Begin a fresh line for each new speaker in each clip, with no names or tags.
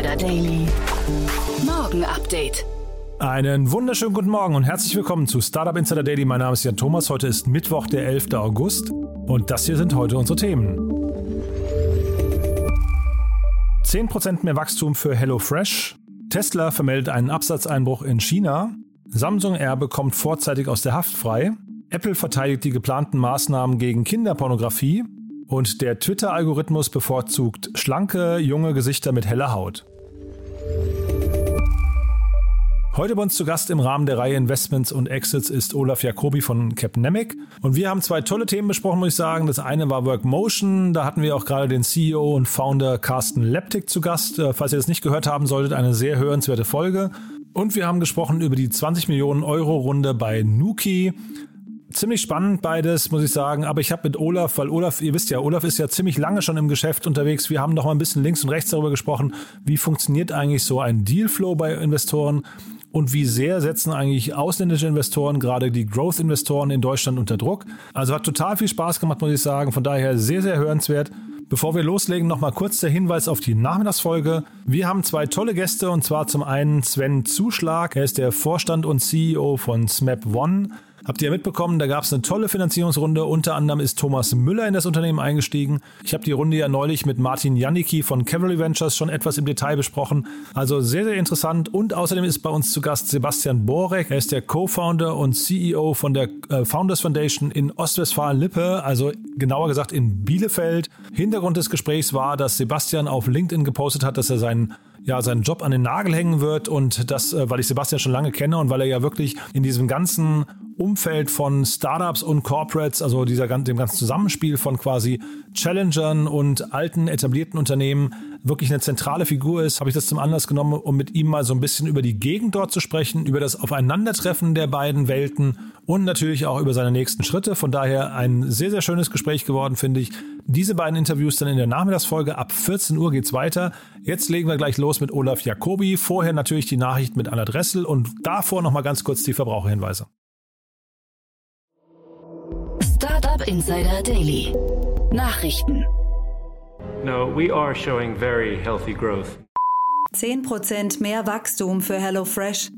Insider Daily. Morgen Update.
Einen wunderschönen guten Morgen und herzlich willkommen zu Startup Insider Daily. Mein Name ist Jan Thomas. Heute ist Mittwoch, der 11. August und das hier sind heute unsere Themen. 10% mehr Wachstum für HelloFresh. Tesla vermeldet einen Absatzeinbruch in China. Samsung R bekommt vorzeitig aus der Haft frei. Apple verteidigt die geplanten Maßnahmen gegen Kinderpornografie. Und der Twitter-Algorithmus bevorzugt schlanke, junge Gesichter mit heller Haut. Heute bei uns zu Gast im Rahmen der Reihe Investments und Exits ist Olaf Jacobi von Capnemic. Und wir haben zwei tolle Themen besprochen, muss ich sagen. Das eine war Workmotion. Da hatten wir auch gerade den CEO und Founder Carsten Leptik zu Gast. Äh, falls ihr das nicht gehört haben solltet, eine sehr hörenswerte Folge. Und wir haben gesprochen über die 20 Millionen Euro Runde bei Nuki ziemlich spannend beides, muss ich sagen. Aber ich habe mit Olaf, weil Olaf, ihr wisst ja, Olaf ist ja ziemlich lange schon im Geschäft unterwegs. Wir haben noch mal ein bisschen links und rechts darüber gesprochen, wie funktioniert eigentlich so ein Dealflow bei Investoren und wie sehr setzen eigentlich ausländische Investoren, gerade die Growth-Investoren in Deutschland unter Druck. Also hat total viel Spaß gemacht, muss ich sagen. Von daher sehr, sehr hörenswert. Bevor wir loslegen, noch mal kurz der Hinweis auf die Nachmittagsfolge. Wir haben zwei tolle Gäste und zwar zum einen Sven Zuschlag. Er ist der Vorstand und CEO von SMAP One. Habt ihr mitbekommen, da gab es eine tolle Finanzierungsrunde. Unter anderem ist Thomas Müller in das Unternehmen eingestiegen. Ich habe die Runde ja neulich mit Martin Janicki von Cavalry Ventures schon etwas im Detail besprochen. Also sehr, sehr interessant. Und außerdem ist bei uns zu Gast Sebastian Borek. Er ist der Co-Founder und CEO von der äh, Founders Foundation in Ostwestfalen-Lippe, also genauer gesagt in Bielefeld. Hintergrund des Gesprächs war, dass Sebastian auf LinkedIn gepostet hat, dass er seinen ja, seinen Job an den Nagel hängen wird und das, äh, weil ich Sebastian schon lange kenne und weil er ja wirklich in diesem ganzen Umfeld von Startups und Corporates, also dieser, dem ganzen Zusammenspiel von quasi Challengern und alten etablierten Unternehmen wirklich eine zentrale Figur ist, habe ich das zum Anlass genommen, um mit ihm mal so ein bisschen über die Gegend dort zu sprechen, über das Aufeinandertreffen der beiden Welten und natürlich auch über seine nächsten Schritte. Von daher ein sehr, sehr schönes Gespräch geworden, finde ich. Diese beiden Interviews dann in der Nachmittagsfolge. Ab 14 Uhr geht's weiter. Jetzt legen wir gleich los mit Olaf Jacobi. Vorher natürlich die Nachricht mit Anna Dressel und davor nochmal ganz kurz die Verbraucherhinweise.
Startup Insider Daily. Nachrichten.
No, we are showing very healthy growth.
10% mehr Wachstum für HelloFresh.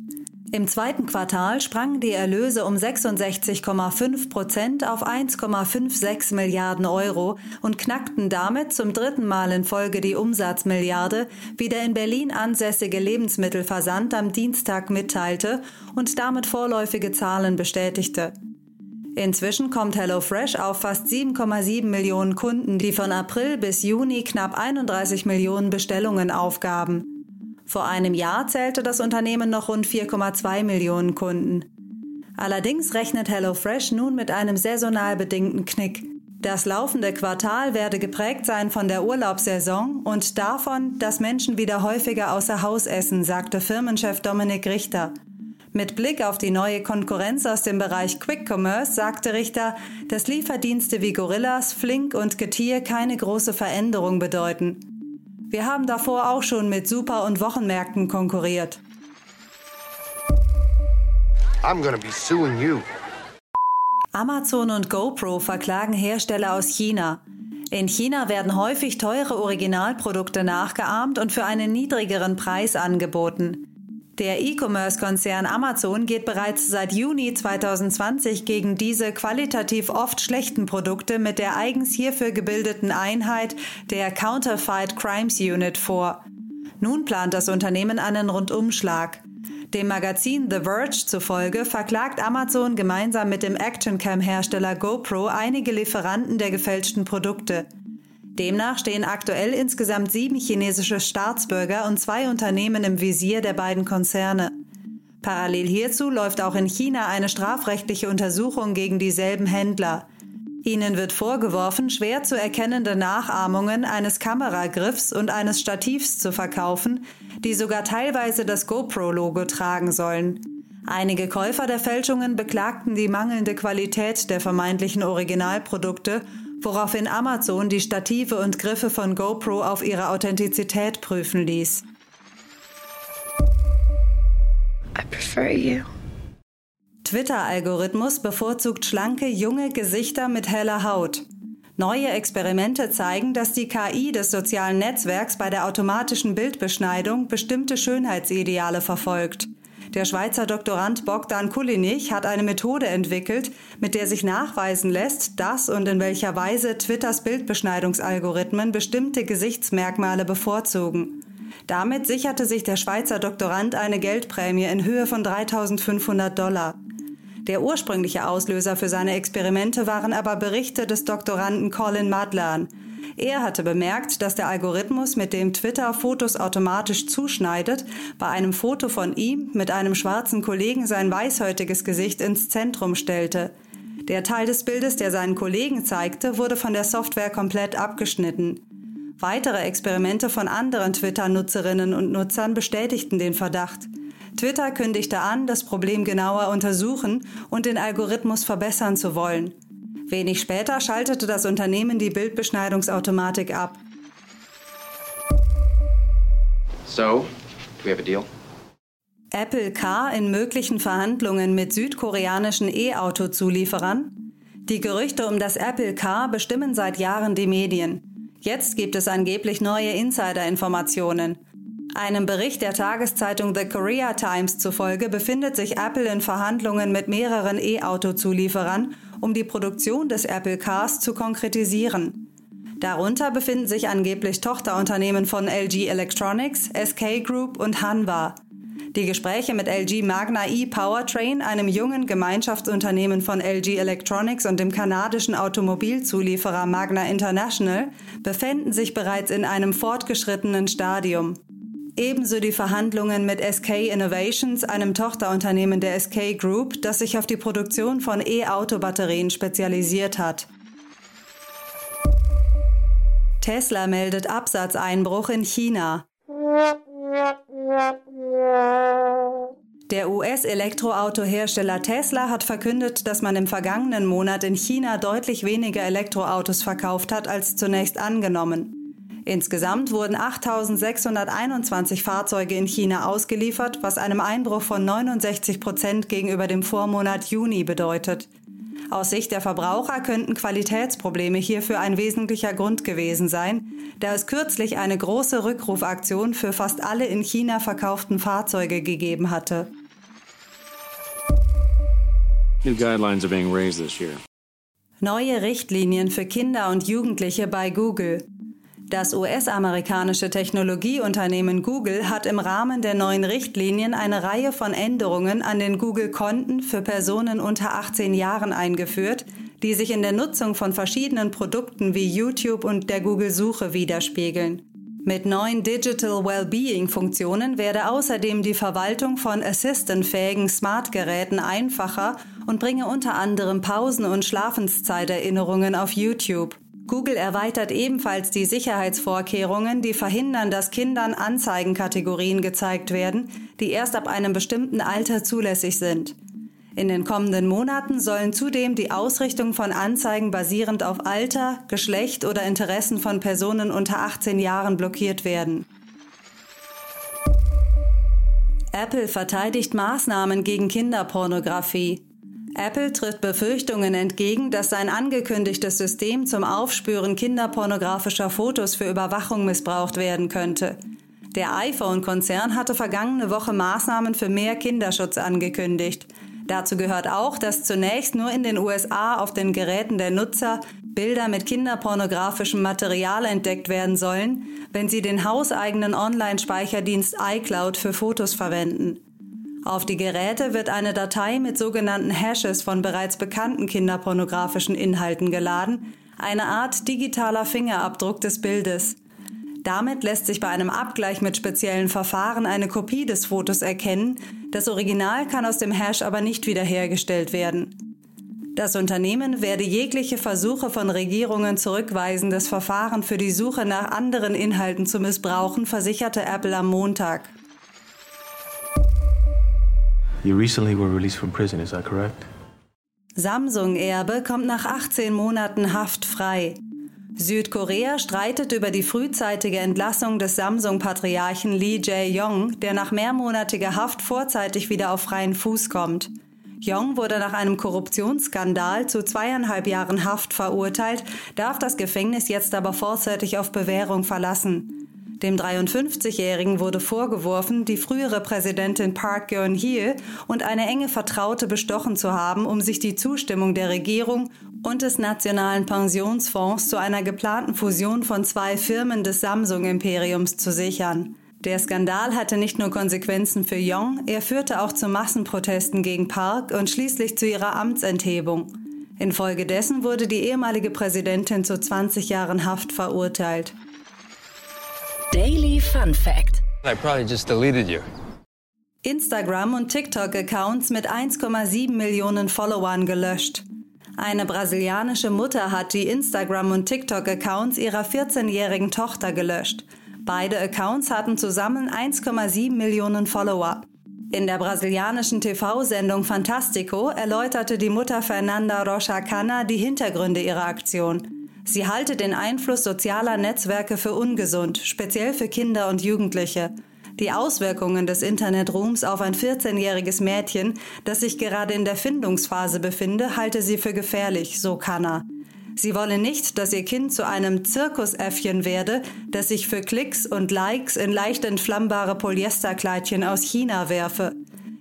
Im zweiten Quartal sprangen die Erlöse um 66,5 Prozent auf 1,56 Milliarden Euro und knackten damit zum dritten Mal in Folge die Umsatzmilliarde, wie der in Berlin ansässige Lebensmittelversand am Dienstag mitteilte und damit vorläufige Zahlen bestätigte. Inzwischen kommt HelloFresh auf fast 7,7 Millionen Kunden, die von April bis Juni knapp 31 Millionen Bestellungen aufgaben. Vor einem Jahr zählte das Unternehmen noch rund 4,2 Millionen Kunden. Allerdings rechnet HelloFresh nun mit einem saisonal bedingten Knick. Das laufende Quartal werde geprägt sein von der Urlaubssaison und davon, dass Menschen wieder häufiger außer Haus essen, sagte Firmenchef Dominik Richter. Mit Blick auf die neue Konkurrenz aus dem Bereich Quick Commerce sagte Richter, dass Lieferdienste wie Gorillas, Flink und Getier keine große Veränderung bedeuten. Wir haben davor auch schon mit Super- und Wochenmärkten konkurriert.
I'm gonna be suing you.
Amazon und GoPro verklagen Hersteller aus China. In China werden häufig teure Originalprodukte nachgeahmt und für einen niedrigeren Preis angeboten. Der E-Commerce-Konzern Amazon geht bereits seit Juni 2020 gegen diese qualitativ oft schlechten Produkte mit der eigens hierfür gebildeten Einheit der Counterfeit Crimes Unit vor. Nun plant das Unternehmen einen Rundumschlag. Dem Magazin The Verge zufolge verklagt Amazon gemeinsam mit dem Actioncam-Hersteller GoPro einige Lieferanten der gefälschten Produkte. Demnach stehen aktuell insgesamt sieben chinesische Staatsbürger und zwei Unternehmen im Visier der beiden Konzerne. Parallel hierzu läuft auch in China eine strafrechtliche Untersuchung gegen dieselben Händler. Ihnen wird vorgeworfen, schwer zu erkennende Nachahmungen eines Kameragriffs und eines Stativs zu verkaufen, die sogar teilweise das GoPro-Logo tragen sollen. Einige Käufer der Fälschungen beklagten die mangelnde Qualität der vermeintlichen Originalprodukte woraufhin Amazon die Stative und Griffe von GoPro auf ihre Authentizität prüfen ließ.
I prefer you.
Twitter-Algorithmus bevorzugt schlanke, junge Gesichter mit heller Haut. Neue Experimente zeigen, dass die KI des sozialen Netzwerks bei der automatischen Bildbeschneidung bestimmte Schönheitsideale verfolgt. Der Schweizer Doktorand Bogdan Kulinich hat eine Methode entwickelt, mit der sich nachweisen lässt, dass und in welcher Weise Twitters Bildbeschneidungsalgorithmen bestimmte Gesichtsmerkmale bevorzugen. Damit sicherte sich der Schweizer Doktorand eine Geldprämie in Höhe von 3500 Dollar. Der ursprüngliche Auslöser für seine Experimente waren aber Berichte des Doktoranden Colin Madlan. Er hatte bemerkt, dass der Algorithmus, mit dem Twitter Fotos automatisch zuschneidet, bei einem Foto von ihm mit einem schwarzen Kollegen sein weißhäutiges Gesicht ins Zentrum stellte. Der Teil des Bildes, der seinen Kollegen zeigte, wurde von der Software komplett abgeschnitten. Weitere Experimente von anderen Twitter-Nutzerinnen und Nutzern bestätigten den Verdacht. Twitter kündigte an, das Problem genauer untersuchen und den Algorithmus verbessern zu wollen. Wenig später schaltete das Unternehmen die Bildbeschneidungsautomatik ab.
So, we have a deal?
Apple Car in möglichen Verhandlungen mit südkoreanischen E-Auto-Zulieferern? Die Gerüchte um das Apple Car bestimmen seit Jahren die Medien. Jetzt gibt es angeblich neue Insider-Informationen. Einem Bericht der Tageszeitung The Korea Times zufolge befindet sich Apple in Verhandlungen mit mehreren E-Auto-Zulieferern, um die Produktion des Apple Cars zu konkretisieren. Darunter befinden sich angeblich Tochterunternehmen von LG Electronics, SK Group und Hanwha. Die Gespräche mit LG Magna E Powertrain, einem jungen Gemeinschaftsunternehmen von LG Electronics und dem kanadischen Automobilzulieferer Magna International, befinden sich bereits in einem fortgeschrittenen Stadium. Ebenso die Verhandlungen mit SK Innovations, einem Tochterunternehmen der SK Group, das sich auf die Produktion von E-Auto-Batterien spezialisiert hat. Tesla meldet Absatzeinbruch in China. Der US-Elektroautohersteller Tesla hat verkündet, dass man im vergangenen Monat in China deutlich weniger Elektroautos verkauft hat als zunächst angenommen. Insgesamt wurden 8.621 Fahrzeuge in China ausgeliefert, was einem Einbruch von 69 Prozent gegenüber dem Vormonat Juni bedeutet. Aus Sicht der Verbraucher könnten Qualitätsprobleme hierfür ein wesentlicher Grund gewesen sein, da es kürzlich eine große Rückrufaktion für fast alle in China verkauften Fahrzeuge gegeben hatte.
New guidelines are being raised this year.
Neue Richtlinien für Kinder und Jugendliche bei Google. Das US-amerikanische Technologieunternehmen Google hat im Rahmen der neuen Richtlinien eine Reihe von Änderungen an den Google-Konten für Personen unter 18 Jahren eingeführt, die sich in der Nutzung von verschiedenen Produkten wie YouTube und der Google-Suche widerspiegeln. Mit neuen Digital Wellbeing-Funktionen werde außerdem die Verwaltung von assistantfähigen Smart-Geräten einfacher und bringe unter anderem Pausen- und Schlafenszeiterinnerungen auf YouTube. Google erweitert ebenfalls die Sicherheitsvorkehrungen, die verhindern, dass Kindern Anzeigenkategorien gezeigt werden, die erst ab einem bestimmten Alter zulässig sind. In den kommenden Monaten sollen zudem die Ausrichtung von Anzeigen basierend auf Alter, Geschlecht oder Interessen von Personen unter 18 Jahren blockiert werden. Apple verteidigt Maßnahmen gegen Kinderpornografie. Apple tritt Befürchtungen entgegen, dass sein angekündigtes System zum Aufspüren kinderpornografischer Fotos für Überwachung missbraucht werden könnte. Der iPhone-Konzern hatte vergangene Woche Maßnahmen für mehr Kinderschutz angekündigt. Dazu gehört auch, dass zunächst nur in den USA auf den Geräten der Nutzer Bilder mit kinderpornografischem Material entdeckt werden sollen, wenn sie den hauseigenen Online-Speicherdienst iCloud für Fotos verwenden. Auf die Geräte wird eine Datei mit sogenannten Hashes von bereits bekannten kinderpornografischen Inhalten geladen, eine Art digitaler Fingerabdruck des Bildes. Damit lässt sich bei einem Abgleich mit speziellen Verfahren eine Kopie des Fotos erkennen, das Original kann aus dem Hash aber nicht wiederhergestellt werden. Das Unternehmen werde jegliche Versuche von Regierungen zurückweisen, das Verfahren für die Suche nach anderen Inhalten zu missbrauchen, versicherte Apple am Montag.
You recently were released from prison, is that correct?
Samsung-Erbe kommt nach 18 Monaten Haft frei. Südkorea streitet über die frühzeitige Entlassung des Samsung-Patriarchen Lee Jae-yong, der nach mehrmonatiger Haft vorzeitig wieder auf freien Fuß kommt. Young wurde nach einem Korruptionsskandal zu zweieinhalb Jahren Haft verurteilt, darf das Gefängnis jetzt aber vorzeitig auf Bewährung verlassen. Dem 53-Jährigen wurde vorgeworfen, die frühere Präsidentin Park Geun-hye und eine enge Vertraute bestochen zu haben, um sich die Zustimmung der Regierung und des Nationalen Pensionsfonds zu einer geplanten Fusion von zwei Firmen des Samsung-Imperiums zu sichern. Der Skandal hatte nicht nur Konsequenzen für Yong, er führte auch zu Massenprotesten gegen Park und schließlich zu ihrer Amtsenthebung. Infolgedessen wurde die ehemalige Präsidentin zu 20 Jahren Haft verurteilt.
Daily Fun Fact.
I probably just deleted you.
Instagram und TikTok-Accounts mit 1,7 Millionen Followern gelöscht. Eine brasilianische Mutter hat die Instagram- und TikTok-Accounts ihrer 14-jährigen Tochter gelöscht. Beide Accounts hatten zusammen 1,7 Millionen Follower. In der brasilianischen TV-Sendung Fantastico erläuterte die Mutter Fernanda Rocha Cana die Hintergründe ihrer Aktion. Sie halte den Einfluss sozialer Netzwerke für ungesund, speziell für Kinder und Jugendliche. Die Auswirkungen des Internetruhms auf ein 14-jähriges Mädchen, das sich gerade in der Findungsphase befinde, halte sie für gefährlich, so Cana. Sie wolle nicht, dass ihr Kind zu einem Zirkusäffchen werde, das sich für Klicks und Likes in leicht entflammbare Polyesterkleidchen aus China werfe.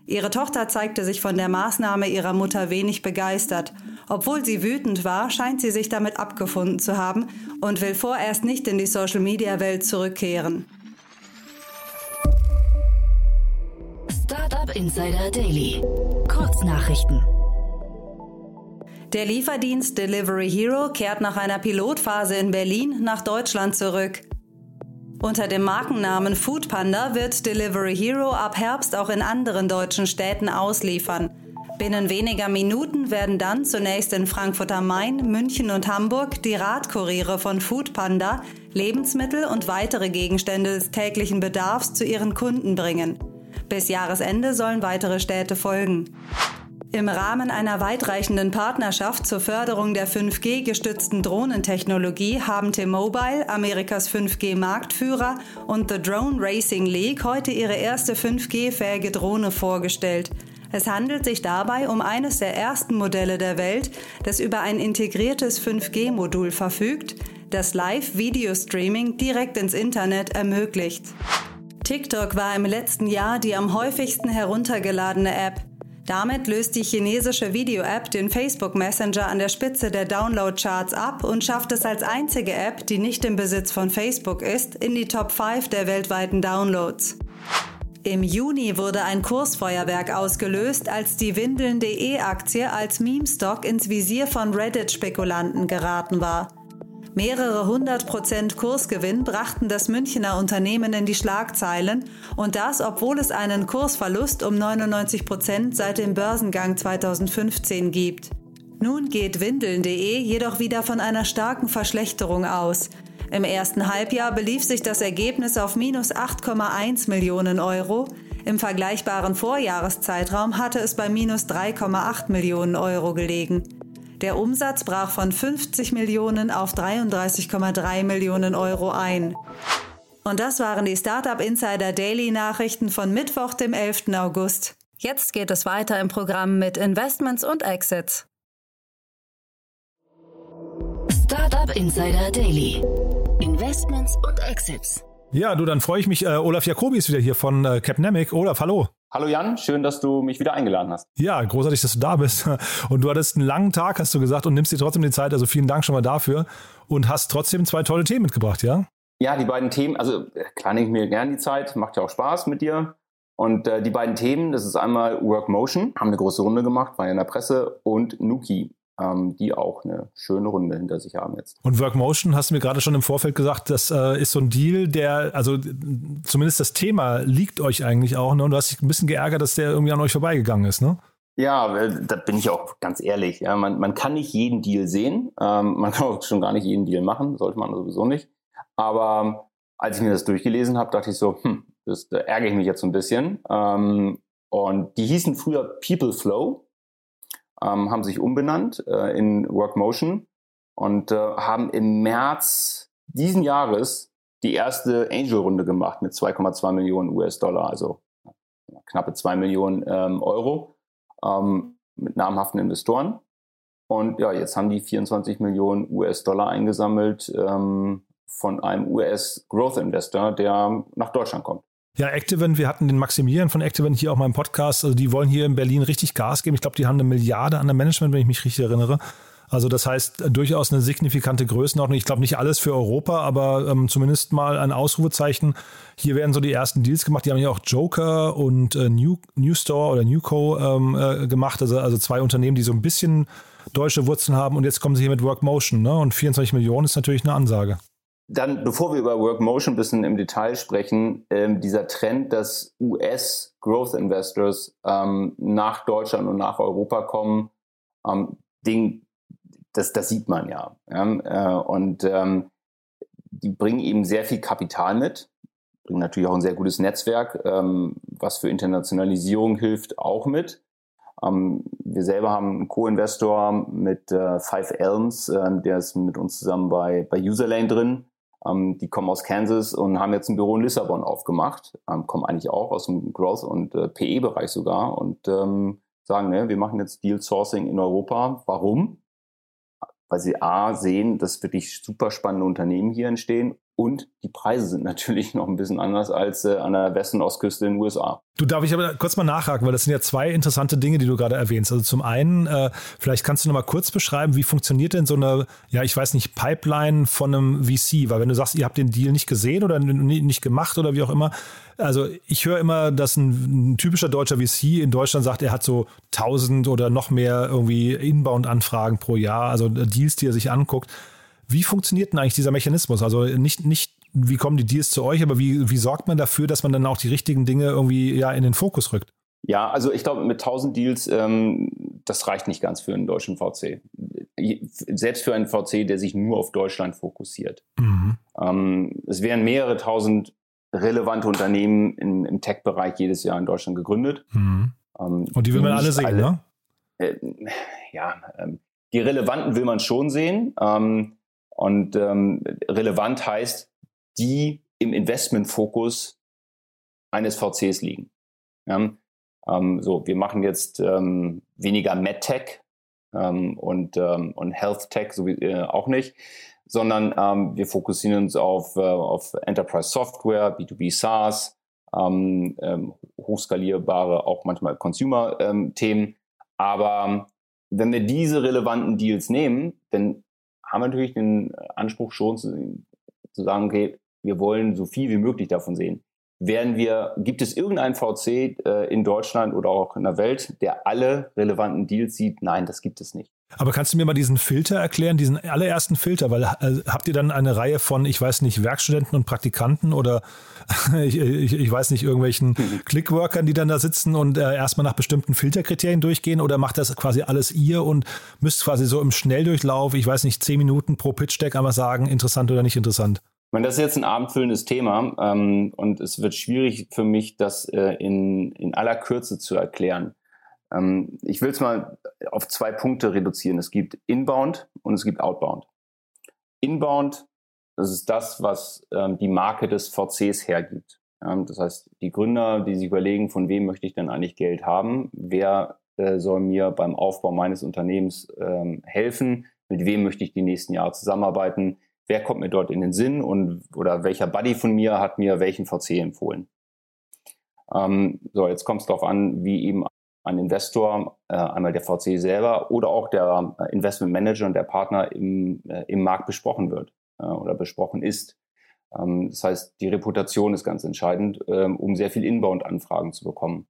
Ihre Tochter zeigte sich von der Maßnahme ihrer Mutter wenig begeistert. Obwohl sie wütend war, scheint sie sich damit abgefunden zu haben und will vorerst nicht in die Social-Media-Welt zurückkehren.
Startup Insider Daily. Kurznachrichten.
Der Lieferdienst Delivery Hero kehrt nach einer Pilotphase in Berlin nach Deutschland zurück. Unter dem Markennamen Foodpanda wird Delivery Hero ab Herbst auch in anderen deutschen Städten ausliefern. Binnen weniger Minuten werden dann zunächst in Frankfurt am Main, München und Hamburg die Radkuriere von Foodpanda Lebensmittel und weitere Gegenstände des täglichen Bedarfs zu ihren Kunden bringen. Bis Jahresende sollen weitere Städte folgen. Im Rahmen einer weitreichenden Partnerschaft zur Förderung der 5G-gestützten Drohnentechnologie haben T-Mobile, Amerikas 5G-Marktführer, und The Drone Racing League heute ihre erste 5G-fähige Drohne vorgestellt. Es handelt sich dabei um eines der ersten Modelle der Welt, das über ein integriertes 5G-Modul verfügt, das Live-Video-Streaming direkt ins Internet ermöglicht. TikTok war im letzten Jahr die am häufigsten heruntergeladene App. Damit löst die chinesische Video-App den Facebook Messenger an der Spitze der Download-Charts ab und schafft es als einzige App, die nicht im Besitz von Facebook ist, in die Top 5 der weltweiten Downloads. Im Juni wurde ein Kursfeuerwerk ausgelöst, als die Windeln.de Aktie als Meme-Stock ins Visier von Reddit-Spekulanten geraten war. Mehrere hundert Prozent Kursgewinn brachten das Münchner Unternehmen in die Schlagzeilen und das, obwohl es einen Kursverlust um 99 Prozent seit dem Börsengang 2015 gibt. Nun geht Windeln.de jedoch wieder von einer starken Verschlechterung aus. Im ersten Halbjahr belief sich das Ergebnis auf minus 8,1 Millionen Euro. Im vergleichbaren Vorjahreszeitraum hatte es bei minus 3,8 Millionen Euro gelegen. Der Umsatz brach von 50 Millionen auf 33,3 Millionen Euro ein. Und das waren die Startup Insider Daily Nachrichten von Mittwoch, dem 11. August. Jetzt geht es weiter im Programm mit Investments und Exits.
Startup Insider Daily. Investments und Exits.
Ja, du, dann freue ich mich. Äh, Olaf Jacobi ist wieder hier von äh, Capnemic. Olaf, hallo.
Hallo Jan, schön, dass du mich wieder eingeladen hast.
Ja, großartig, dass du da bist. Und du hattest einen langen Tag, hast du gesagt, und nimmst dir trotzdem die Zeit. Also vielen Dank schon mal dafür. Und hast trotzdem zwei tolle Themen mitgebracht, ja?
Ja, die beiden Themen, also klar nehme ich mir gerne die Zeit, macht ja auch Spaß mit dir. Und äh, die beiden Themen, das ist einmal Workmotion, haben eine große Runde gemacht, war ja in der Presse, und Nuki ähm, die auch eine schöne Runde hinter sich haben jetzt.
Und Workmotion hast du mir gerade schon im Vorfeld gesagt, das äh, ist so ein Deal, der, also zumindest das Thema liegt euch eigentlich auch, ne? Und du hast dich ein bisschen geärgert, dass der irgendwie an euch vorbeigegangen ist, ne?
Ja, da bin ich auch ganz ehrlich. Ja, man, man kann nicht jeden Deal sehen. Ähm, man kann auch schon gar nicht jeden Deal machen, sollte man sowieso nicht. Aber als ich mir das durchgelesen habe, dachte ich so, hm, das, da ärgere ich mich jetzt so ein bisschen. Ähm, und die hießen früher People Flow ähm, haben sich umbenannt äh, in Workmotion und äh, haben im März diesen Jahres die erste Angel-Runde gemacht mit 2,2 Millionen US-Dollar, also knappe 2 Millionen ähm, Euro. Ähm, mit namhaften Investoren. Und ja, jetzt haben die 24 Millionen US-Dollar eingesammelt ähm, von einem US-Growth-Investor, der nach Deutschland kommt.
Ja, Activent, wir hatten den Maximilian von Activent hier auch mal im Podcast. Also die wollen hier in Berlin richtig Gas geben. Ich glaube, die haben eine Milliarde an der Management, wenn ich mich richtig erinnere. Also das heißt durchaus eine signifikante Größenordnung. Ich glaube nicht alles für Europa, aber ähm, zumindest mal ein Ausrufezeichen. Hier werden so die ersten Deals gemacht. Die haben ja auch Joker und äh, New, New Store oder Newco ähm, äh, gemacht. Also, also zwei Unternehmen, die so ein bisschen deutsche Wurzeln haben. Und jetzt kommen sie hier mit Workmotion. Ne? Und 24 Millionen ist natürlich eine Ansage.
Dann, bevor wir über Workmotion ein bisschen im Detail sprechen, ähm, dieser Trend, dass US Growth Investors ähm, nach Deutschland und nach Europa kommen, ähm, den, das, das sieht man ja. ja? Äh, und ähm, die bringen eben sehr viel Kapital mit, bringen natürlich auch ein sehr gutes Netzwerk, ähm, was für Internationalisierung hilft, auch mit. Ähm, wir selber haben einen Co-Investor mit äh, Five Elms, äh, der ist mit uns zusammen bei, bei Userlane drin. Ähm, die kommen aus Kansas und haben jetzt ein Büro in Lissabon aufgemacht, ähm, kommen eigentlich auch aus dem Growth- und äh, PE-Bereich sogar und ähm, sagen, ne, wir machen jetzt Deal Sourcing in Europa. Warum? Weil sie A sehen, dass wirklich super spannende Unternehmen hier entstehen und die Preise sind natürlich noch ein bisschen anders als äh, an der West- und Ostküste in den USA.
Du darf ich aber kurz mal nachhaken, weil das sind ja zwei interessante Dinge, die du gerade erwähnst. Also zum einen, äh, vielleicht kannst du noch mal kurz beschreiben, wie funktioniert denn so eine, ja, ich weiß nicht, Pipeline von einem VC? Weil wenn du sagst, ihr habt den Deal nicht gesehen oder nicht gemacht oder wie auch immer, also ich höre immer, dass ein, ein, typischer deutscher VC in Deutschland sagt, er hat so 1000 oder noch mehr irgendwie Inbound-Anfragen pro Jahr, also Deals, die er sich anguckt. Wie funktioniert denn eigentlich dieser Mechanismus? Also nicht, nicht wie kommen die Deals zu euch, aber wie, wie sorgt man dafür, dass man dann auch die richtigen Dinge irgendwie ja in den Fokus rückt?
Ja, also ich glaube, mit 1000 Deals, ähm, das reicht nicht ganz für einen deutschen VC. Selbst für einen VC, der sich nur auf Deutschland fokussiert. Mhm. Ähm, es werden mehrere tausend relevante Unternehmen im, im Tech-Bereich jedes Jahr in Deutschland gegründet.
Mhm. Ähm, Und die will man alle sehen, alle, ne?
Äh, ja, ähm, die relevanten will man schon sehen. Ähm, und ähm, relevant heißt, die im Investmentfokus eines VCs liegen. Ja? Ähm, so, wir machen jetzt ähm, weniger MedTech ähm, und, ähm, und HealthTech so wie, äh, auch nicht, sondern ähm, wir fokussieren uns auf, äh, auf Enterprise Software, B2B SaaS, ähm, ähm, hochskalierbare, auch manchmal Consumer-Themen. Ähm, Aber wenn wir diese relevanten Deals nehmen, dann haben wir natürlich den Anspruch schon zu, zu sagen, okay, wir wollen so viel wie möglich davon sehen. Werden wir, gibt es irgendeinen VC äh, in Deutschland oder auch in der Welt, der alle relevanten Deals sieht? Nein, das gibt es nicht.
Aber kannst du mir mal diesen Filter erklären, diesen allerersten Filter? Weil äh, habt ihr dann eine Reihe von, ich weiß nicht, Werkstudenten und Praktikanten oder ich, ich, ich, weiß nicht, irgendwelchen mhm. Clickworkern, die dann da sitzen und äh, erstmal nach bestimmten Filterkriterien durchgehen? Oder macht das quasi alles ihr und müsst quasi so im Schnelldurchlauf, ich weiß nicht, zehn Minuten pro Pitch-Deck einmal sagen, interessant oder nicht interessant?
Ich meine, das ist jetzt ein abendfüllendes Thema ähm, und es wird schwierig für mich, das äh, in, in aller Kürze zu erklären. Ähm, ich will es mal auf zwei Punkte reduzieren. Es gibt Inbound und es gibt Outbound. Inbound, das ist das, was ähm, die Marke des VCs hergibt. Ähm, das heißt, die Gründer, die sich überlegen, von wem möchte ich denn eigentlich Geld haben, wer äh, soll mir beim Aufbau meines Unternehmens ähm, helfen, mit wem möchte ich die nächsten Jahre zusammenarbeiten, wer kommt mir dort in den Sinn und oder welcher Buddy von mir hat mir welchen VC empfohlen. Ähm, so, jetzt kommt es darauf an, wie eben ein Investor, äh, einmal der VC selber oder auch der äh, Investment Manager und der Partner im, äh, im Markt besprochen wird oder besprochen ist. Ähm, das heißt, die Reputation ist ganz entscheidend, ähm, um sehr viel Inbound-Anfragen zu bekommen.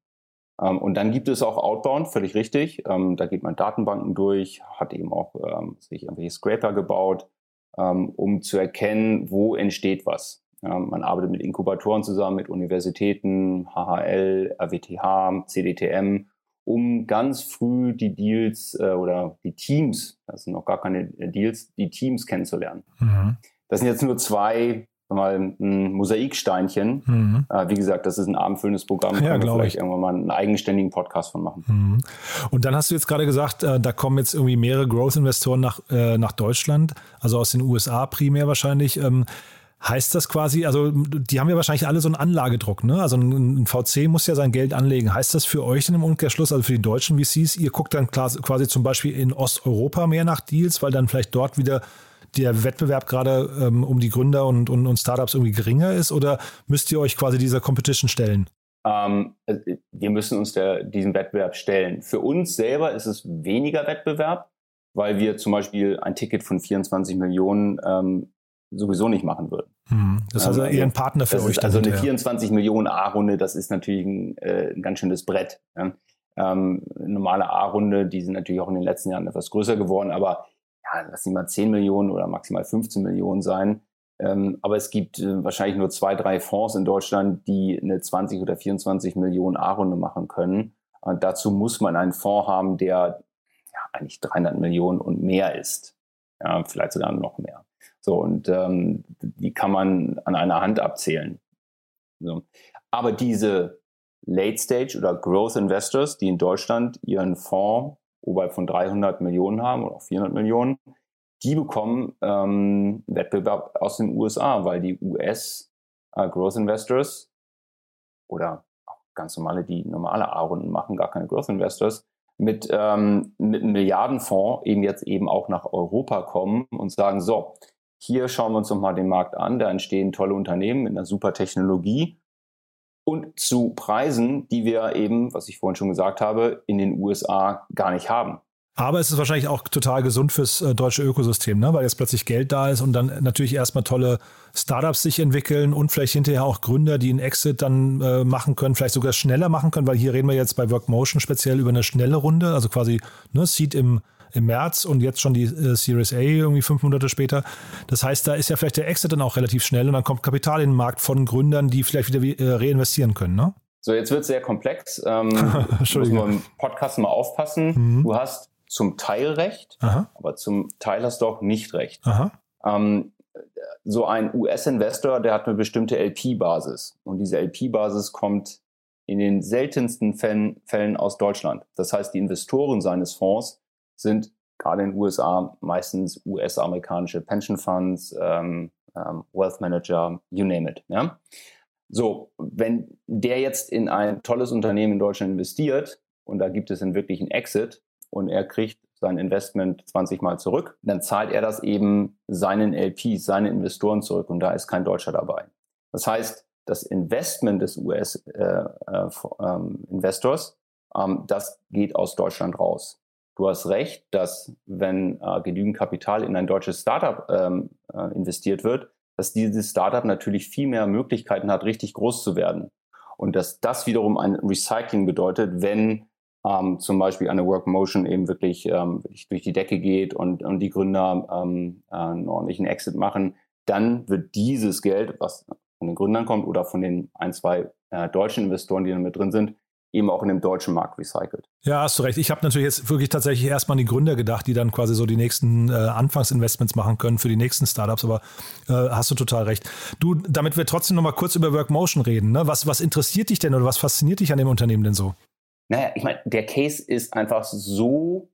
Ähm, und dann gibt es auch Outbound, völlig richtig. Da geht man Datenbanken durch, hat eben auch sich irgendwelche Scraper gebaut, um zu erkennen, wo entsteht was. Man arbeitet mit Inkubatoren zusammen, mit Universitäten, HHL, RWTH, CDTM, um ganz früh die Deals äh, oder die Teams, das sind noch gar keine Deals, die Teams kennenzulernen. Mhm. Das sind jetzt nur zwei mal ein Mosaiksteinchen. Mhm. Äh, wie gesagt, das ist ein abendfüllendes Programm.
Ja,
können wir vielleicht
ich.
irgendwann mal einen eigenständigen Podcast von machen.
Mhm. Und dann hast du jetzt gerade gesagt, äh, da kommen jetzt irgendwie mehrere Growth-Investoren nach, äh, nach Deutschland, also aus den USA primär wahrscheinlich. Ähm, Heißt das quasi, also die haben ja wahrscheinlich alle so einen Anlagedruck, ne? Also ein, VC muss ja sein Geld anlegen. Heißt das für euch dann im Umkehrschluss, also für die deutschen VCs, ihr guckt dann quasi zum Beispiel in Osteuropa mehr nach Deals, weil dann vielleicht dort wieder der Wettbewerb gerade ähm, um die Gründer und, und, und Startups irgendwie geringer ist oder müsst ihr euch quasi dieser Competition stellen?
Ähm, wir müssen uns der, diesem Wettbewerb stellen. Für uns selber ist es weniger Wettbewerb, weil wir zum Beispiel ein Ticket von 24 Millionen ähm, sowieso nicht machen würden.
Hm. Das ist also eher ein Partner für euch.
also eine 24 Millionen A-Runde, das ist natürlich ein, äh, ein ganz schönes Brett. Ja. Ähm, normale A-Runde, die sind natürlich auch in den letzten Jahren etwas größer geworden, aber ja, lass sie mal 10 Millionen oder maximal 15 Millionen sein. Ähm, aber es gibt äh, wahrscheinlich nur zwei, drei Fonds in Deutschland, die eine 20 oder 24 Millionen A-Runde machen können. Und dazu muss man einen Fonds haben, der ja, eigentlich 300 Millionen und mehr ist. Ja, vielleicht sogar noch mehr. So, und ähm, die kann man an einer Hand abzählen. So. Aber diese Late Stage oder Growth Investors, die in Deutschland ihren Fonds oberhalb von 300 Millionen haben oder auch 400 Millionen, die bekommen ähm, Wettbewerb aus den USA, weil die US äh, Growth Investors oder ganz normale, die normale A-Runden machen, gar keine Growth Investors, mit, ähm, mit einem Milliardenfonds eben jetzt eben auch nach Europa kommen und sagen, so, hier schauen wir uns nochmal den Markt an. Da entstehen tolle Unternehmen mit einer super Technologie und zu Preisen, die wir eben, was ich vorhin schon gesagt habe, in den USA gar nicht haben.
Aber es ist wahrscheinlich auch total gesund fürs äh, deutsche Ökosystem, ne? weil jetzt plötzlich Geld da ist und dann natürlich erstmal tolle Startups sich entwickeln und vielleicht hinterher auch Gründer, die einen Exit dann äh, machen können, vielleicht sogar schneller machen können, weil hier reden wir jetzt bei Workmotion speziell über eine schnelle Runde, also quasi ne, Seed im im März und jetzt schon die äh, Series A irgendwie fünf Monate später. Das heißt, da ist ja vielleicht der Exit dann auch relativ schnell und dann kommt Kapital in den Markt von Gründern, die vielleicht wieder äh, reinvestieren können, ne?
So, jetzt wird es sehr komplex. Ähm, Entschuldigung. Muss man im Podcast mal aufpassen. Mhm. Du hast zum Teil recht, Aha. aber zum Teil hast du auch nicht recht. Ähm, so ein US-Investor, der hat eine bestimmte LP-Basis und diese LP-Basis kommt in den seltensten Fällen, Fällen aus Deutschland. Das heißt, die Investoren seines Fonds sind gerade in den USA meistens US-amerikanische Pension Funds, ähm, ähm, Wealth Manager, you name it. Ja? So, wenn der jetzt in ein tolles Unternehmen in Deutschland investiert und da gibt es einen Exit und er kriegt sein Investment 20 Mal zurück, dann zahlt er das eben seinen LPs, seinen Investoren zurück und da ist kein Deutscher dabei. Das heißt, das Investment des US-Investors, äh, äh, ähm, das geht aus Deutschland raus. Du hast recht, dass wenn äh, genügend Kapital in ein deutsches Startup ähm, äh, investiert wird, dass dieses Startup natürlich viel mehr Möglichkeiten hat, richtig groß zu werden. Und dass das wiederum ein Recycling bedeutet, wenn ähm, zum Beispiel eine Workmotion eben wirklich, ähm, wirklich durch die Decke geht und, und die Gründer ähm, äh, einen ordentlichen Exit machen, dann wird dieses Geld, was von den Gründern kommt oder von den ein, zwei äh, deutschen Investoren, die da mit drin sind, eben auch in dem deutschen Markt recycelt.
Ja, hast du recht. Ich habe natürlich jetzt wirklich tatsächlich erstmal an die Gründer gedacht, die dann quasi so die nächsten äh, Anfangsinvestments machen können für die nächsten Startups, aber äh, hast du total recht. Du, damit wir trotzdem nochmal kurz über Workmotion reden, ne? was, was interessiert dich denn oder was fasziniert dich an dem Unternehmen denn so?
Naja, ich meine, der Case ist einfach so,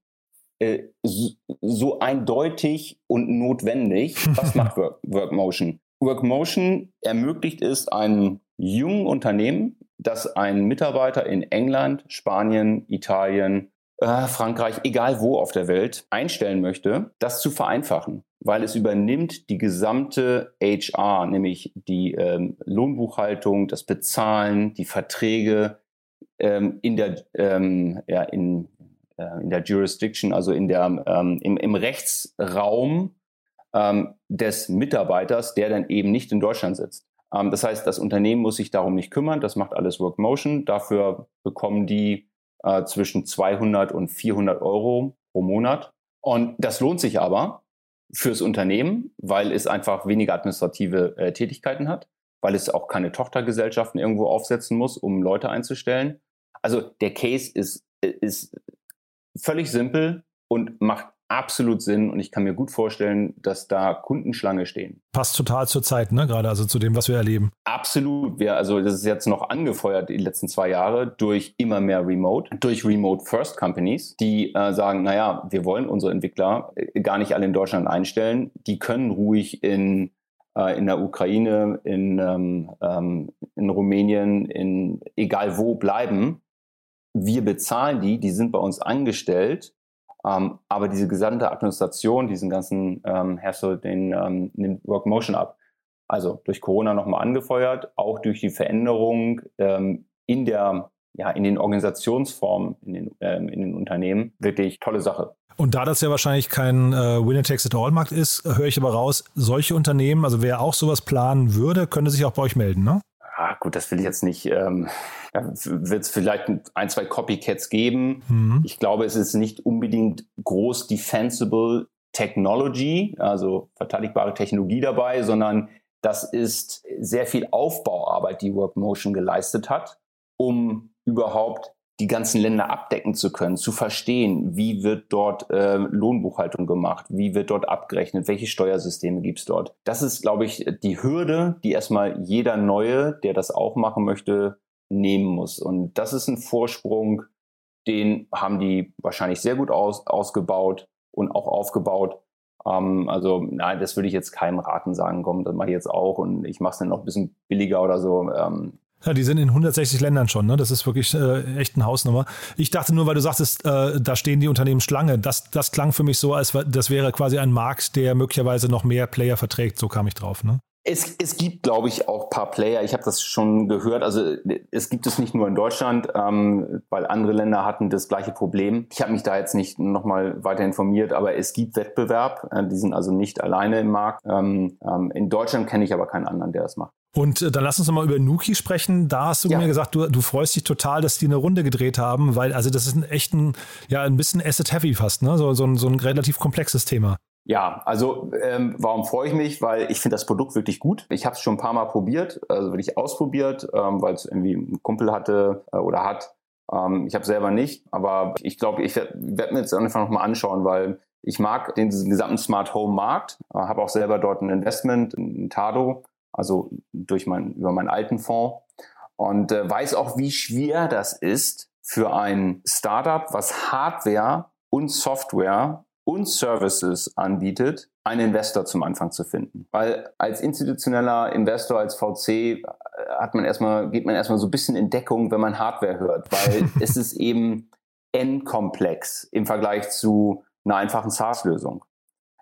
äh, so, so eindeutig und notwendig. Was macht Work, Workmotion? Workmotion ermöglicht es einem jungen Unternehmen, dass ein Mitarbeiter in England, Spanien, Italien, äh, Frankreich, egal wo auf der Welt einstellen möchte, das zu vereinfachen, weil es übernimmt die gesamte HR, nämlich die ähm, Lohnbuchhaltung, das Bezahlen, die Verträge ähm, in der ähm, ja, in, äh, in der Jurisdiction, also in der ähm, im, im Rechtsraum ähm, des Mitarbeiters, der dann eben nicht in Deutschland sitzt. Ähm, das heißt, das Unternehmen muss sich darum nicht kümmern, das macht alles Workmotion. Dafür bekommen die äh, zwischen 200 und 400 Euro pro Monat. Und das lohnt sich aber fürs Unternehmen, weil es einfach weniger administrative äh, Tätigkeiten hat, weil es auch keine Tochtergesellschaften irgendwo aufsetzen muss, um Leute einzustellen. Also der Case ist, ist völlig simpel und macht absolut Sinn und ich kann mir gut vorstellen, dass da Kundenschlange stehen.
Passt total zur Zeit, ne? Gerade also zu dem, was wir erleben.
Absolut. Wir, also das ist jetzt noch angefeuert die letzten zwei Jahre durch immer mehr Remote, durch Remote First Companies, die äh, sagen, naja, wir wollen unsere Entwickler äh, gar nicht alle in Deutschland einstellen. Die können ruhig in äh, in der Ukraine, in, ähm, ähm, in Rumänien, in egal wo bleiben. Wir bezahlen die, die sind bei uns angestellt, ähm, aber diese gesamte Administration, diesen ganzen ähm, Hassel, den ähm, nimmt Workmotion ab. Also durch Corona nochmal angefeuert, auch durch die Veränderung ähm, in der ja, in den Organisationsformen, in den, ähm, in den Unternehmen, wirklich tolle Sache.
Und da das ja wahrscheinlich kein äh, Winner-Takes-it-all-Markt ist, höre ich aber raus, solche Unternehmen, also wer auch sowas planen würde, könnte sich auch bei euch melden, ne?
Gut, das will ich jetzt nicht. Ähm, wird es vielleicht ein, zwei Copycats geben. Mhm. Ich glaube, es ist nicht unbedingt groß defensible Technology, also verteidigbare Technologie dabei, sondern das ist sehr viel Aufbauarbeit, die Workmotion geleistet hat, um überhaupt die ganzen Länder abdecken zu können, zu verstehen, wie wird dort äh, Lohnbuchhaltung gemacht, wie wird dort abgerechnet, welche Steuersysteme gibt's dort. Das ist, glaube ich, die Hürde, die erstmal jeder Neue, der das auch machen möchte, nehmen muss. Und das ist ein Vorsprung, den haben die wahrscheinlich sehr gut aus, ausgebaut und auch aufgebaut. Ähm, also nein, das würde ich jetzt keinem raten sagen, komm, das mache ich jetzt auch und ich mache es dann noch ein bisschen billiger oder so. Ähm,
ja, die sind in 160 Ländern schon, ne? Das ist wirklich äh, echt eine Hausnummer. Ich dachte nur, weil du sagtest, äh, da stehen die Unternehmen Schlange. Das, das klang für mich so, als das wäre quasi ein Markt, der möglicherweise noch mehr Player verträgt. So kam ich drauf, ne?
Es, es gibt, glaube ich, auch paar Player. Ich habe das schon gehört. Also es gibt es nicht nur in Deutschland, ähm, weil andere Länder hatten das gleiche Problem. Ich habe mich da jetzt nicht nochmal weiter informiert, aber es gibt Wettbewerb. Äh, die sind also nicht alleine im Markt. Ähm, ähm, in Deutschland kenne ich aber keinen anderen, der das macht.
Und äh, dann lass uns nochmal über Nuki sprechen. Da hast du ja. mir gesagt, du, du freust dich total, dass die eine Runde gedreht haben, weil also das ist ein echt ein, ja, ein bisschen Asset-Heavy fast, ne? So, so, ein, so ein relativ komplexes Thema.
Ja, also ähm, warum freue ich mich? Weil ich finde das Produkt wirklich gut. Ich habe es schon ein paar Mal probiert, also wirklich ausprobiert, ähm, weil es irgendwie ein Kumpel hatte äh, oder hat. Ähm, ich habe selber nicht, aber ich glaube, ich werde werd mir jetzt einfach nochmal anschauen, weil ich mag den gesamten Smart Home Markt, äh, habe auch selber dort ein Investment in Tado, also durch mein, über meinen alten Fonds und äh, weiß auch, wie schwer das ist für ein Startup, was Hardware und Software und Services anbietet, einen Investor zum Anfang zu finden. Weil als institutioneller Investor, als VC, äh, hat man erstmal, geht man erstmal so ein bisschen in Deckung, wenn man Hardware hört, weil es ist eben n-komplex im Vergleich zu einer einfachen SaaS-Lösung.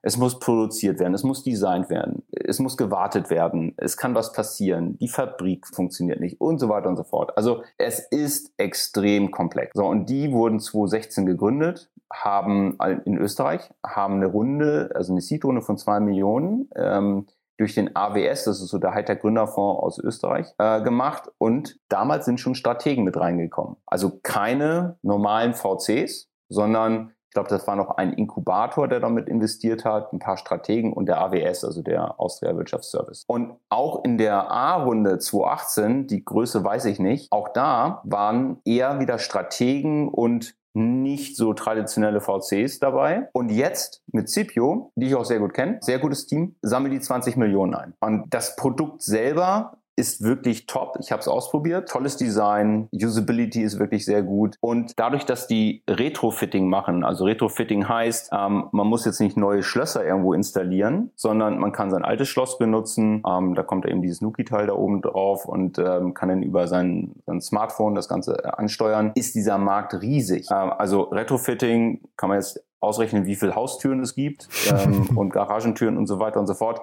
Es muss produziert werden, es muss designt werden, es muss gewartet werden, es kann was passieren, die Fabrik funktioniert nicht und so weiter und so fort. Also es ist extrem komplex. So, und die wurden 2016 gegründet, haben in Österreich, haben eine Runde, also eine Seed-Runde von zwei Millionen, ähm, durch den AWS, das ist so der Hightech Gründerfonds aus Österreich, äh, gemacht und damals sind schon Strategen mit reingekommen. Also keine normalen VCs, sondern glaube, das war noch ein Inkubator, der damit investiert hat, ein paar Strategen und der AWS, also der Austria Wirtschaftsservice. Und auch in der A-Runde 2018, die Größe weiß ich nicht, auch da waren eher wieder Strategen und nicht so traditionelle VCs dabei. Und jetzt mit Scipio, die ich auch sehr gut kenne, sehr gutes Team, sammeln die 20 Millionen ein. Und das Produkt selber ist wirklich top. Ich habe es ausprobiert. Tolles Design, Usability ist wirklich sehr gut. Und dadurch, dass die Retrofitting machen, also Retrofitting heißt, ähm, man muss jetzt nicht neue Schlösser irgendwo installieren, sondern man kann sein altes Schloss benutzen. Ähm, da kommt eben dieses Nuki-Teil da oben drauf und ähm, kann dann über sein, sein, Smartphone das Ganze äh, ansteuern. Ist dieser Markt riesig. Ähm, also Retrofitting kann man jetzt ausrechnen, wie viele Haustüren es gibt ähm, und Garagentüren und so weiter und so fort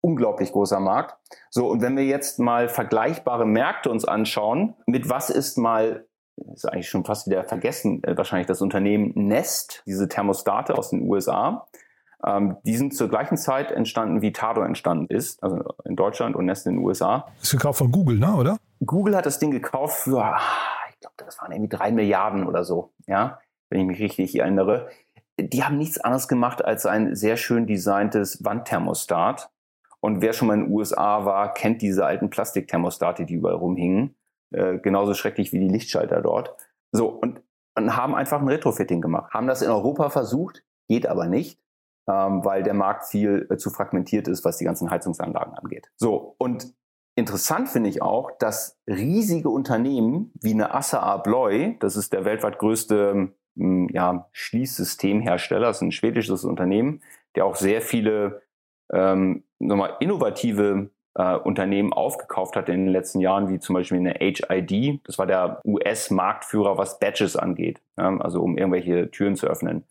unglaublich großer Markt. So, und wenn wir jetzt mal vergleichbare Märkte uns anschauen, mit was ist mal, ist eigentlich schon fast wieder vergessen, äh, wahrscheinlich das Unternehmen Nest, diese Thermostate aus den USA. Ähm, die sind zur gleichen Zeit entstanden, wie Tado entstanden ist, also in Deutschland und Nest in den USA.
Das ist gekauft von Google, ne, oder?
Google hat das Ding gekauft für, ah, ich glaube, das waren irgendwie drei Milliarden oder so, ja, wenn ich mich richtig erinnere. Die haben nichts anderes gemacht als ein sehr schön designtes Wandthermostat und wer schon mal in den USA war, kennt diese alten Plastikthermostate, die überall rumhingen. Äh, genauso schrecklich wie die Lichtschalter dort. So, und, und haben einfach ein Retrofitting gemacht. Haben das in Europa versucht, geht aber nicht, ähm, weil der Markt viel äh, zu fragmentiert ist, was die ganzen Heizungsanlagen angeht. So, und Interessant finde ich auch, dass riesige Unternehmen wie eine Assa Abloy, das ist der weltweit größte hm, ja, Schließsystemhersteller, das ist ein schwedisches Unternehmen, der auch sehr viele ähm, nochmal innovative äh, Unternehmen aufgekauft hat in den letzten Jahren, wie zum Beispiel eine HID. Das war der US-Marktführer, was Badges angeht, ja, also um irgendwelche Türen zu öffnen.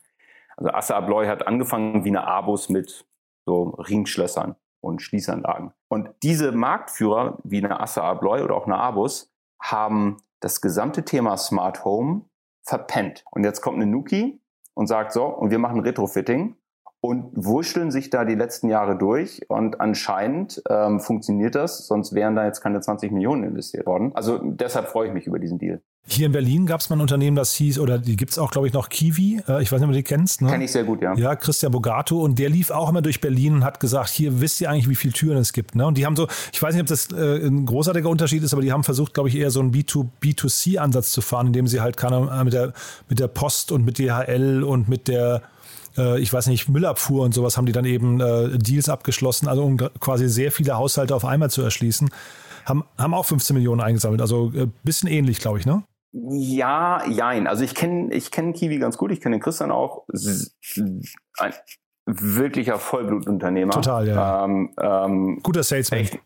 Also Assa Abloy hat angefangen wie eine Abus mit so Ringschlössern und Schließanlagen. Und diese Marktführer wie eine Assa Abloy oder auch eine Abus haben das gesamte Thema Smart Home verpennt. Und jetzt kommt eine Nuki und sagt so, und wir machen Retrofitting und wurschteln sich da die letzten Jahre durch und anscheinend ähm, funktioniert das, sonst wären da jetzt keine 20 Millionen investiert worden. Also deshalb freue ich mich über diesen Deal.
Hier in Berlin gab es mal ein Unternehmen, das hieß, oder die gibt es auch, glaube ich, noch Kiwi. Äh, ich weiß nicht, ob du die kennst. Ne?
Kenn ich sehr gut, ja.
Ja, Christian Bogato. Und der lief auch immer durch Berlin und hat gesagt, hier wisst ihr eigentlich, wie viele Türen es gibt. Ne? Und die haben so, ich weiß nicht, ob das äh, ein großartiger Unterschied ist, aber die haben versucht, glaube ich, eher so einen B2, B2C-Ansatz zu fahren, indem sie halt keine, äh, mit, der, mit der Post und mit DHL und mit der äh, ich weiß nicht, Müllabfuhr und sowas haben die dann eben äh, Deals abgeschlossen, also um quasi sehr viele Haushalte auf einmal zu erschließen. Haben, haben auch 15 Millionen eingesammelt, also ein äh, bisschen ähnlich, glaube ich, ne?
Ja, jein. Also ich kenne ich kenn Kiwi ganz gut, ich kenne den Christian auch. Ein wirklicher Vollblutunternehmer.
Total, ja.
Ähm, ähm,
Guter Salesman.
Echt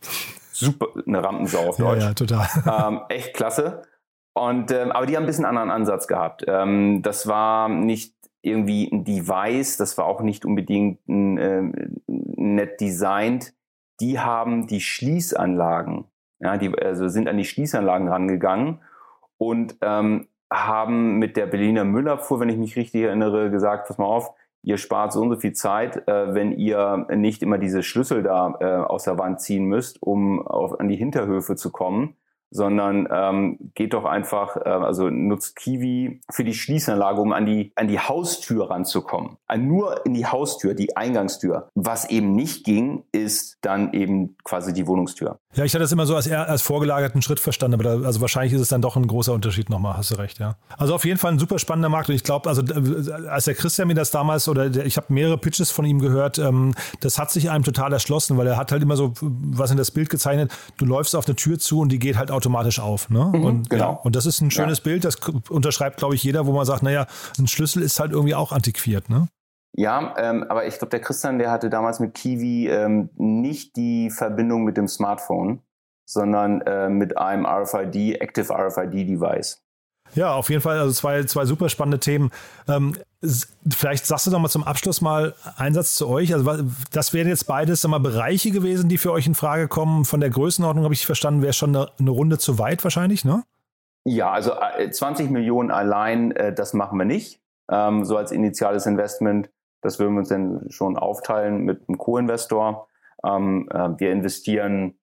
super, eine Rampensau auf Deutsch.
Ja, ja total.
Ähm, echt klasse. Und, ähm, aber die haben ein bisschen anderen Ansatz gehabt. Ähm, das war nicht irgendwie ein Device, das war auch nicht unbedingt ein, äh, nett designt. Die haben die Schließanlagen, ja, die also sind an die Schließanlagen rangegangen und ähm, haben mit der Berliner Müllabfuhr, wenn ich mich richtig erinnere, gesagt, pass mal auf, ihr spart so und so viel Zeit, äh, wenn ihr nicht immer diese Schlüssel da äh, aus der Wand ziehen müsst, um auf, an die Hinterhöfe zu kommen, sondern ähm, geht doch einfach, äh, also nutzt Kiwi für die Schließanlage, um an die, an die Haustür ranzukommen. Äh, nur in die Haustür, die Eingangstür. Was eben nicht ging, ist dann eben quasi die Wohnungstür.
Ja, ich hatte das immer so als, als vorgelagerten Schritt verstanden, aber da, also wahrscheinlich ist es dann doch ein großer Unterschied nochmal, hast du recht, ja. Also auf jeden Fall ein super spannender Markt und ich glaube, also als der Christian mir das damals oder der, ich habe mehrere Pitches von ihm gehört, ähm, das hat sich einem total erschlossen, weil er hat halt immer so was in das Bild gezeichnet, du läufst auf eine Tür zu und die geht halt automatisch auf, ne?
Mhm,
und,
genau.
Ja, und das ist ein schönes ja. Bild, das unterschreibt, glaube ich, jeder, wo man sagt, naja, ein Schlüssel ist halt irgendwie auch antiquiert, ne?
Ja, ähm, aber ich glaube, der Christian, der hatte damals mit Kiwi ähm, nicht die Verbindung mit dem Smartphone sondern äh, mit einem RFID, Active RFID-Device.
Ja, auf jeden Fall, also zwei, zwei super spannende Themen. Ähm, vielleicht sagst du doch mal zum Abschluss mal einen Satz zu euch. Also, das wären jetzt beides mal, Bereiche gewesen, die für euch in Frage kommen. Von der Größenordnung habe ich verstanden, wäre schon eine, eine, Runde zu weit wahrscheinlich, ne?
Ja, also 20 äh, Millionen allein, äh, das machen wir nicht. Ähm, so als initiales Investment, das würden wir uns dann schon aufteilen mit einem Co-Investor. Ähm, äh, wir investieren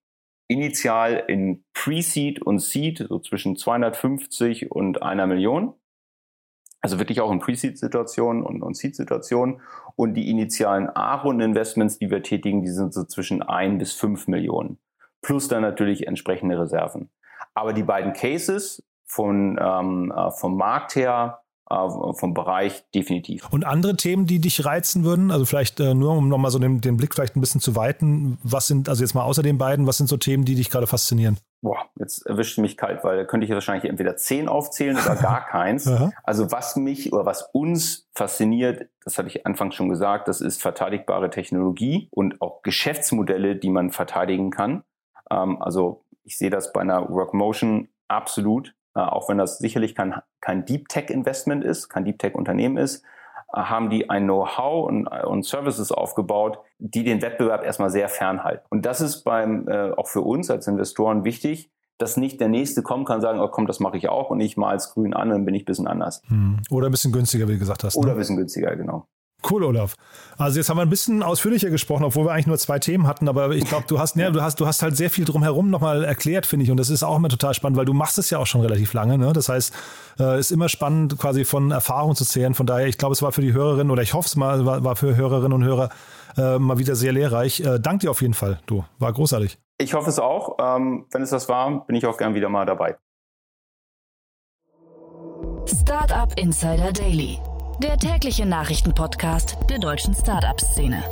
initial in Pre-Seed und Seed so zwischen 250 und einer Million. Also wirklich auch in Pre-Seed-Situationen und, und Seed-Situationen. Und die initialen A-Runden-Investments, die wir tätigen, die sind so zwischen ein bis fünf Millionen. Plus dann natürlich entsprechende Reserven. Aber die beiden Cases von, ähm, äh, vom Markt her äh, vom Bereich definitiv.
Und andere Themen, die dich reizen würden? Also vielleicht äh, nur, um nochmal so den, den Blick vielleicht ein bisschen zu weiten. Was sind, also jetzt mal außer den beiden, was sind so Themen, die dich gerade faszinieren?
Boah, jetzt erwischt mich kalt, weil da könnte ich wahrscheinlich entweder zehn aufzählen oder gar keins. also was mich oder was uns fasziniert, das hatte ich anfangs schon gesagt, das ist verteidigbare Technologie und auch Geschäftsmodelle, die man verteidigen kann. Ähm, also ich sehe das bei einer Workmotion absolut. Äh, auch wenn das sicherlich kein, kein Deep Tech Investment ist, kein Deep Tech Unternehmen ist, haben die ein Know-how und, und, Services aufgebaut, die den Wettbewerb erstmal sehr fernhalten. Und das ist beim, äh, auch für uns als Investoren wichtig, dass nicht der Nächste kommen kann und sagen, oh komm, das mache ich auch und ich mal als grün an, dann bin ich ein bisschen anders.
Hm. Oder ein bisschen günstiger, wie du gesagt hast.
Ne? Oder ein bisschen günstiger, genau.
Cool, Olaf. Also jetzt haben wir ein bisschen ausführlicher gesprochen, obwohl wir eigentlich nur zwei Themen hatten, aber ich glaube, du hast, ja, du hast, du hast halt sehr viel drumherum nochmal erklärt, finde ich. Und das ist auch immer total spannend, weil du machst es ja auch schon relativ lange. Ne? Das heißt, es äh, ist immer spannend, quasi von Erfahrung zu zählen. Von daher, ich glaube, es war für die Hörerinnen oder ich hoffe es mal, war, war für Hörerinnen und Hörer äh, mal wieder sehr lehrreich. Äh, dank dir auf jeden Fall, du. War großartig.
Ich hoffe es auch. Ähm, wenn es das war, bin ich auch gern wieder mal dabei.
Startup Insider Daily der tägliche Nachrichtenpodcast der deutschen Startup-Szene.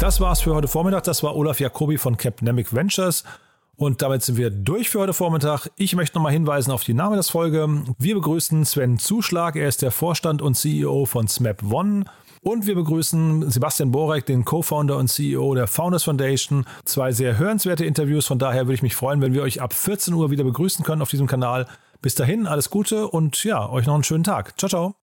Das war's für heute Vormittag. Das war Olaf Jacobi von Capnemic Ventures. Und damit sind wir durch für heute Vormittag. Ich möchte nochmal hinweisen auf die Name des Folge. Wir begrüßen Sven Zuschlag. Er ist der Vorstand und CEO von Smap One. Und wir begrüßen Sebastian Borek, den Co-Founder und CEO der Founders Foundation. Zwei sehr hörenswerte Interviews. Von daher würde ich mich freuen, wenn wir euch ab 14 Uhr wieder begrüßen können auf diesem Kanal. Bis dahin, alles Gute und ja, euch noch einen schönen Tag. Ciao, ciao.